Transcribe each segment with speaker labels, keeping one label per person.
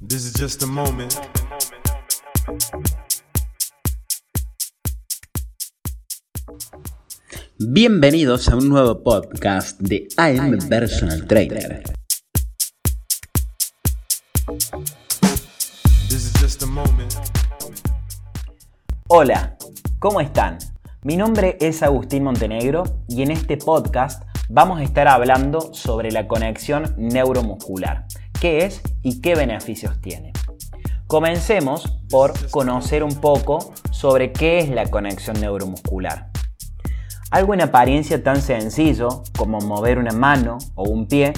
Speaker 1: This is just a moment.
Speaker 2: Bienvenidos a un nuevo podcast de I'm Personal Trainer.
Speaker 1: This is just a moment.
Speaker 3: Hola, ¿cómo están? Mi nombre es Agustín Montenegro y en este podcast vamos a estar hablando sobre la conexión neuromuscular, qué es y qué beneficios tiene. Comencemos por conocer un poco sobre qué es la conexión neuromuscular. Algo en apariencia tan sencillo como mover una mano o un pie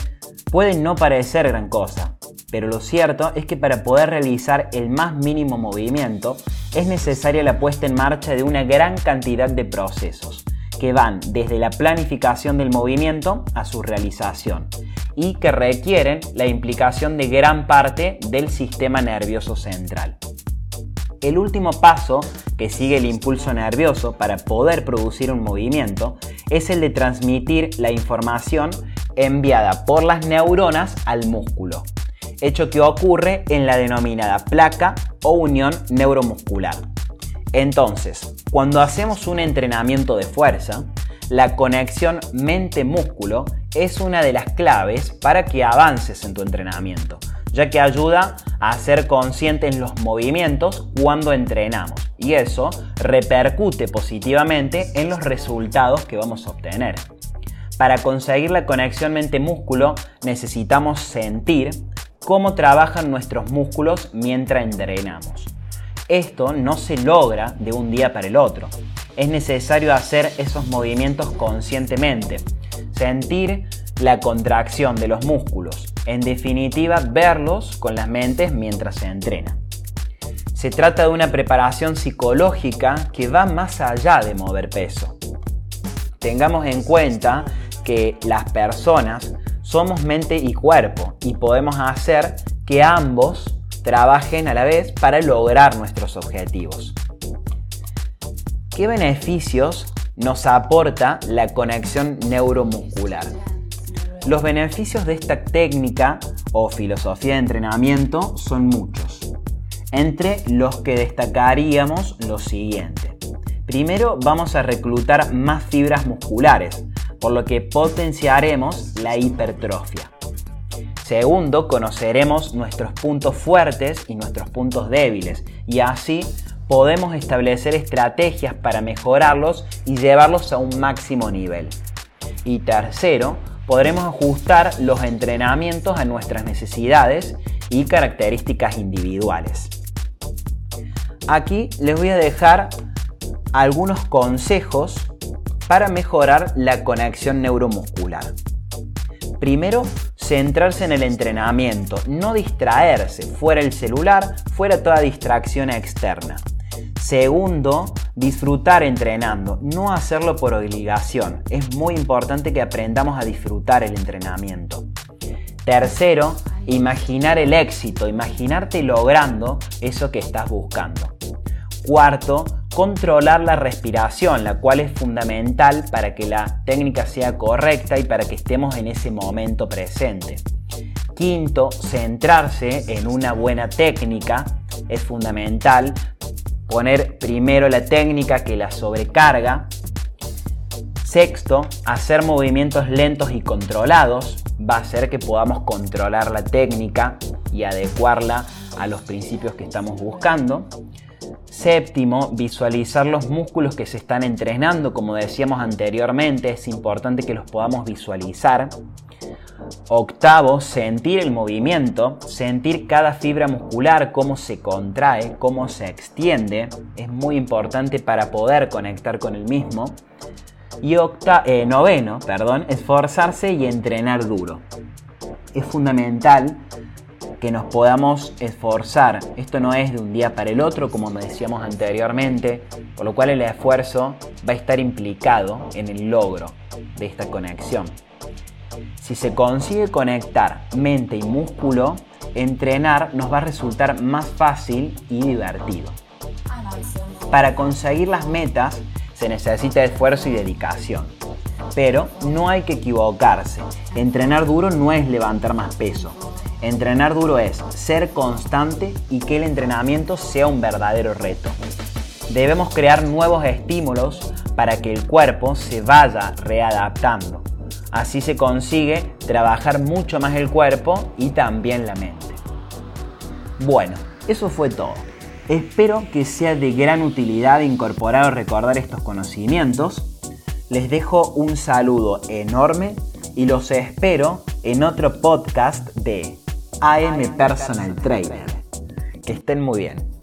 Speaker 3: puede no parecer gran cosa, pero lo cierto es que para poder realizar el más mínimo movimiento es necesaria la puesta en marcha de una gran cantidad de procesos que van desde la planificación del movimiento a su realización y que requieren la implicación de gran parte del sistema nervioso central. El último paso que sigue el impulso nervioso para poder producir un movimiento es el de transmitir la información enviada por las neuronas al músculo, hecho que ocurre en la denominada placa o unión neuromuscular. Entonces, cuando hacemos un entrenamiento de fuerza, la conexión mente-músculo es una de las claves para que avances en tu entrenamiento, ya que ayuda a ser conscientes en los movimientos cuando entrenamos y eso repercute positivamente en los resultados que vamos a obtener. Para conseguir la conexión mente-músculo necesitamos sentir cómo trabajan nuestros músculos mientras entrenamos. Esto no se logra de un día para el otro. Es necesario hacer esos movimientos conscientemente, sentir la contracción de los músculos, en definitiva verlos con las mentes mientras se entrena. Se trata de una preparación psicológica que va más allá de mover peso. Tengamos en cuenta que las personas somos mente y cuerpo y podemos hacer que ambos trabajen a la vez para lograr nuestros objetivos. ¿Qué beneficios nos aporta la conexión neuromuscular? Los beneficios de esta técnica o filosofía de entrenamiento son muchos, entre los que destacaríamos lo siguiente. Primero vamos a reclutar más fibras musculares, por lo que potenciaremos la hipertrofia. Segundo, conoceremos nuestros puntos fuertes y nuestros puntos débiles y así podemos establecer estrategias para mejorarlos y llevarlos a un máximo nivel. Y tercero, podremos ajustar los entrenamientos a nuestras necesidades y características individuales. Aquí les voy a dejar algunos consejos para mejorar la conexión neuromuscular. Primero, centrarse en el entrenamiento, no distraerse, fuera el celular, fuera toda distracción externa. Segundo, disfrutar entrenando, no hacerlo por obligación. Es muy importante que aprendamos a disfrutar el entrenamiento. Tercero, imaginar el éxito, imaginarte logrando eso que estás buscando. Cuarto, controlar la respiración, la cual es fundamental para que la técnica sea correcta y para que estemos en ese momento presente. Quinto, centrarse en una buena técnica es fundamental. Poner primero la técnica que la sobrecarga. Sexto, hacer movimientos lentos y controlados va a hacer que podamos controlar la técnica y adecuarla a los principios que estamos buscando. Séptimo, visualizar los músculos que se están entrenando. Como decíamos anteriormente, es importante que los podamos visualizar. Octavo, sentir el movimiento, sentir cada fibra muscular, cómo se contrae, cómo se extiende. Es muy importante para poder conectar con el mismo. Y eh, noveno, perdón, esforzarse y entrenar duro. Es fundamental que nos podamos esforzar. Esto no es de un día para el otro, como decíamos anteriormente, por lo cual el esfuerzo va a estar implicado en el logro de esta conexión. Si se consigue conectar mente y músculo, entrenar nos va a resultar más fácil y divertido. Para conseguir las metas se necesita esfuerzo y dedicación. Pero no hay que equivocarse. Entrenar duro no es levantar más peso Entrenar duro es ser constante y que el entrenamiento sea un verdadero reto. Debemos crear nuevos estímulos para que el cuerpo se vaya readaptando. Así se consigue trabajar mucho más el cuerpo y también la mente. Bueno, eso fue todo. Espero que sea de gran utilidad incorporar o recordar estos conocimientos. Les dejo un saludo enorme y los espero en otro podcast de AM Personal Trainer. Que estén muy bien.